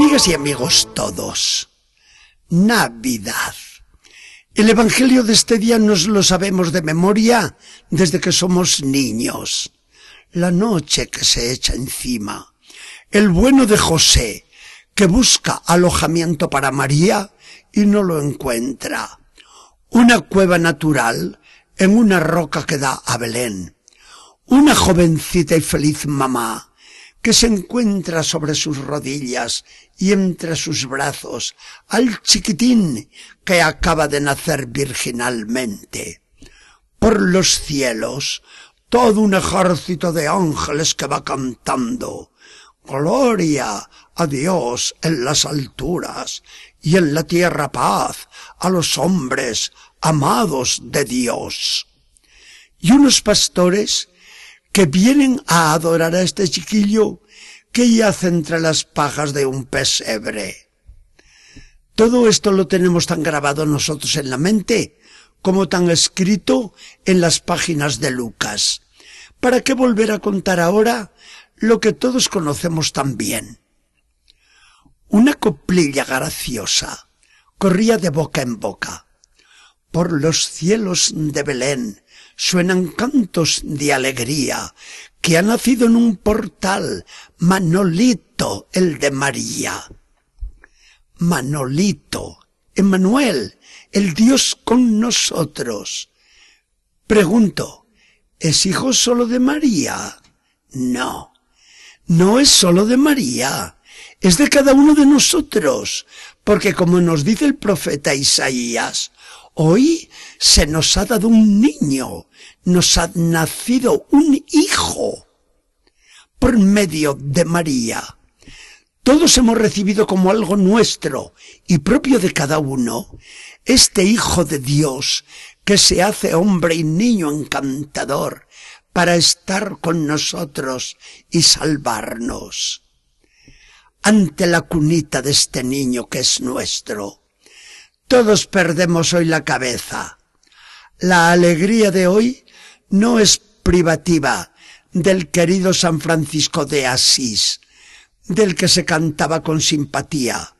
Amigas y amigos todos, Navidad. El Evangelio de este día nos lo sabemos de memoria desde que somos niños. La noche que se echa encima. El bueno de José, que busca alojamiento para María y no lo encuentra. Una cueva natural en una roca que da a Belén. Una jovencita y feliz mamá que se encuentra sobre sus rodillas y entre sus brazos al chiquitín que acaba de nacer virginalmente. Por los cielos, todo un ejército de ángeles que va cantando. Gloria a Dios en las alturas y en la tierra paz a los hombres amados de Dios. Y unos pastores que vienen a adorar a este chiquillo que yace entre las pajas de un pesebre. Todo esto lo tenemos tan grabado nosotros en la mente como tan escrito en las páginas de Lucas. ¿Para qué volver a contar ahora lo que todos conocemos tan bien? Una coplilla graciosa corría de boca en boca. Por los cielos de Belén suenan cantos de alegría, que ha nacido en un portal Manolito, el de María. Manolito, Emmanuel, el Dios con nosotros. Pregunto, ¿es hijo solo de María? No, no es solo de María, es de cada uno de nosotros, porque como nos dice el profeta Isaías, hoy se nos ha dado un niño, nos ha nacido un hijo por medio de María. Todos hemos recibido como algo nuestro y propio de cada uno este Hijo de Dios que se hace hombre y niño encantador para estar con nosotros y salvarnos. Ante la cunita de este niño que es nuestro, todos perdemos hoy la cabeza. La alegría de hoy no es privativa del querido San Francisco de Asís, del que se cantaba con simpatía.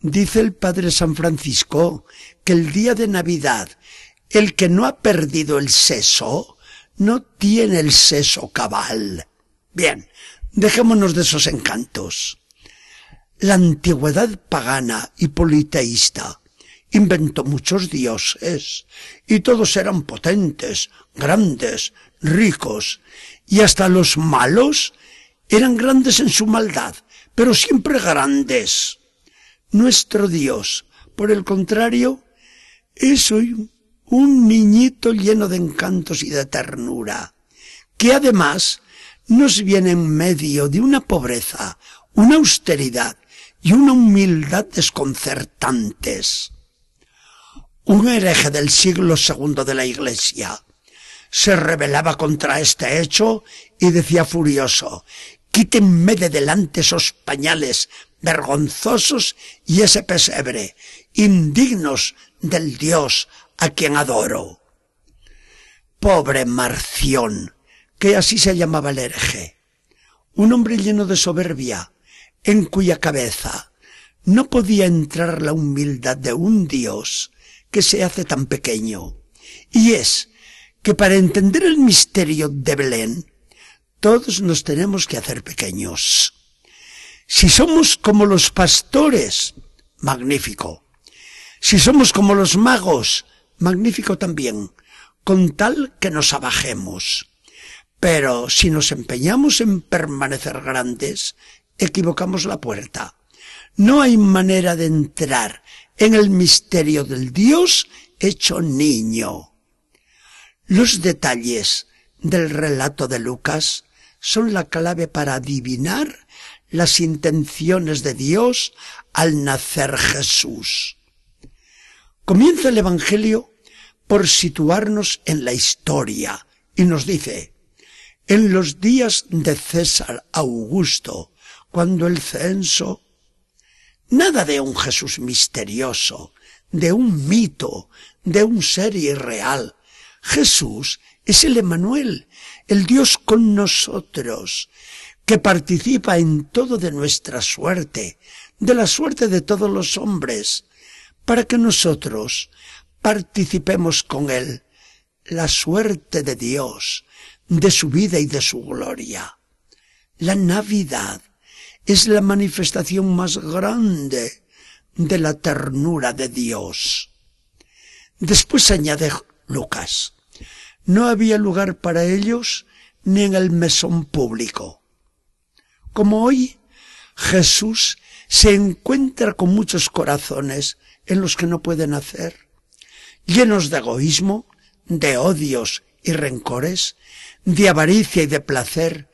Dice el padre San Francisco que el día de Navidad, el que no ha perdido el seso, no tiene el seso cabal. Bien, dejémonos de esos encantos. La antigüedad pagana y politeísta inventó muchos dioses, y todos eran potentes, grandes, ricos, y hasta los malos eran grandes en su maldad, pero siempre grandes. Nuestro Dios, por el contrario, es hoy un niñito lleno de encantos y de ternura, que además nos viene en medio de una pobreza, una austeridad y una humildad desconcertantes un hereje del siglo segundo de la Iglesia, se rebelaba contra este hecho y decía furioso, quítenme de delante esos pañales vergonzosos y ese pesebre, indignos del Dios a quien adoro. Pobre Marción, que así se llamaba el hereje, un hombre lleno de soberbia, en cuya cabeza no podía entrar la humildad de un Dios que se hace tan pequeño. Y es que para entender el misterio de Belén, todos nos tenemos que hacer pequeños. Si somos como los pastores, magnífico. Si somos como los magos, magnífico también, con tal que nos abajemos. Pero si nos empeñamos en permanecer grandes, equivocamos la puerta. No hay manera de entrar en el misterio del Dios hecho niño. Los detalles del relato de Lucas son la clave para adivinar las intenciones de Dios al nacer Jesús. Comienza el Evangelio por situarnos en la historia y nos dice, en los días de César Augusto, cuando el censo Nada de un Jesús misterioso, de un mito, de un ser irreal. Jesús es el Emanuel, el Dios con nosotros, que participa en todo de nuestra suerte, de la suerte de todos los hombres, para que nosotros participemos con Él la suerte de Dios, de su vida y de su gloria. La Navidad es la manifestación más grande de la ternura de Dios. Después añade Lucas, no había lugar para ellos ni en el mesón público. Como hoy, Jesús se encuentra con muchos corazones en los que no pueden hacer, llenos de egoísmo, de odios y rencores, de avaricia y de placer,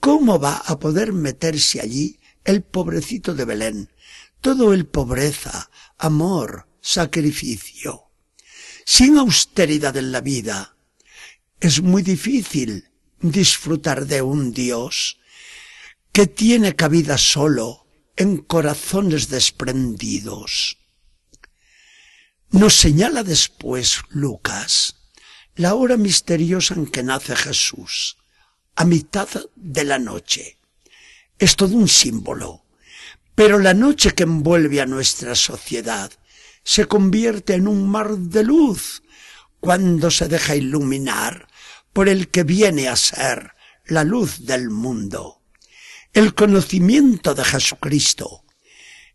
¿cómo va a poder meterse allí el pobrecito de Belén? Todo el pobreza, amor, sacrificio. Sin austeridad en la vida, es muy difícil disfrutar de un Dios que tiene cabida solo en corazones desprendidos. Nos señala después Lucas la hora misteriosa en que nace Jesús, a mitad de la noche. Es todo un símbolo, pero la noche que envuelve a nuestra sociedad se convierte en un mar de luz cuando se deja iluminar por el que viene a ser la luz del mundo. El conocimiento de Jesucristo,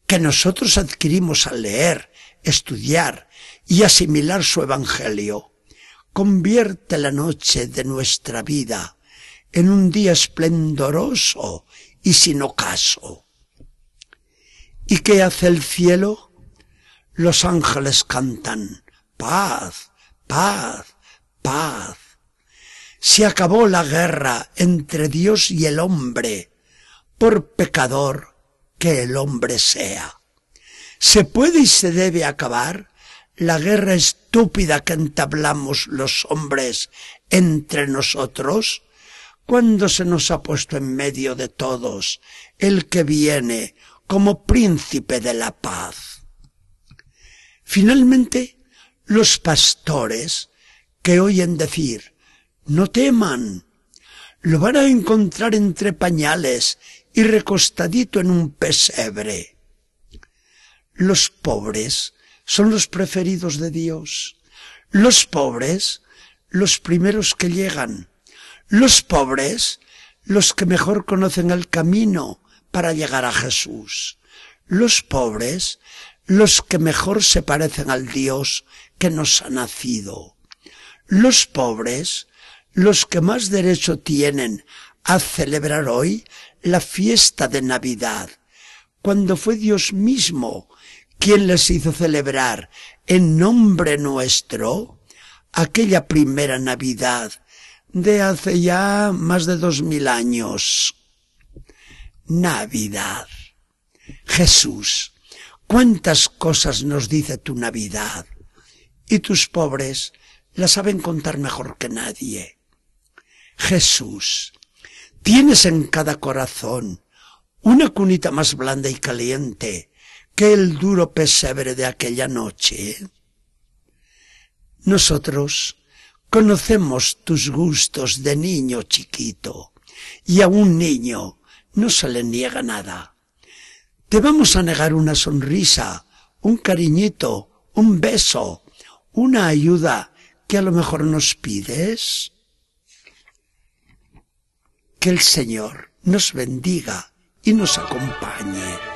que nosotros adquirimos al leer, estudiar y asimilar su Evangelio, convierte la noche de nuestra vida en un día esplendoroso y sin ocaso. ¿Y qué hace el cielo? Los ángeles cantan, paz, paz, paz. Se acabó la guerra entre Dios y el hombre, por pecador que el hombre sea. ¿Se puede y se debe acabar la guerra estúpida que entablamos los hombres entre nosotros, cuando se nos ha puesto en medio de todos el que viene como príncipe de la paz. Finalmente, los pastores que oyen decir, no teman, lo van a encontrar entre pañales y recostadito en un pesebre. Los pobres son los preferidos de Dios. Los pobres, los primeros que llegan. Los pobres, los que mejor conocen el camino para llegar a Jesús. Los pobres, los que mejor se parecen al Dios que nos ha nacido. Los pobres, los que más derecho tienen a celebrar hoy la fiesta de Navidad, cuando fue Dios mismo quien les hizo celebrar en nombre nuestro aquella primera Navidad de hace ya más de dos mil años. Navidad. Jesús, cuántas cosas nos dice tu Navidad. Y tus pobres la saben contar mejor que nadie. Jesús, tienes en cada corazón una cunita más blanda y caliente que el duro pesebre de aquella noche. Nosotros conocemos tus gustos de niño chiquito y a un niño no se le niega nada. Te vamos a negar una sonrisa, un cariñito, un beso, una ayuda que a lo mejor nos pides. Que el Señor nos bendiga y nos acompañe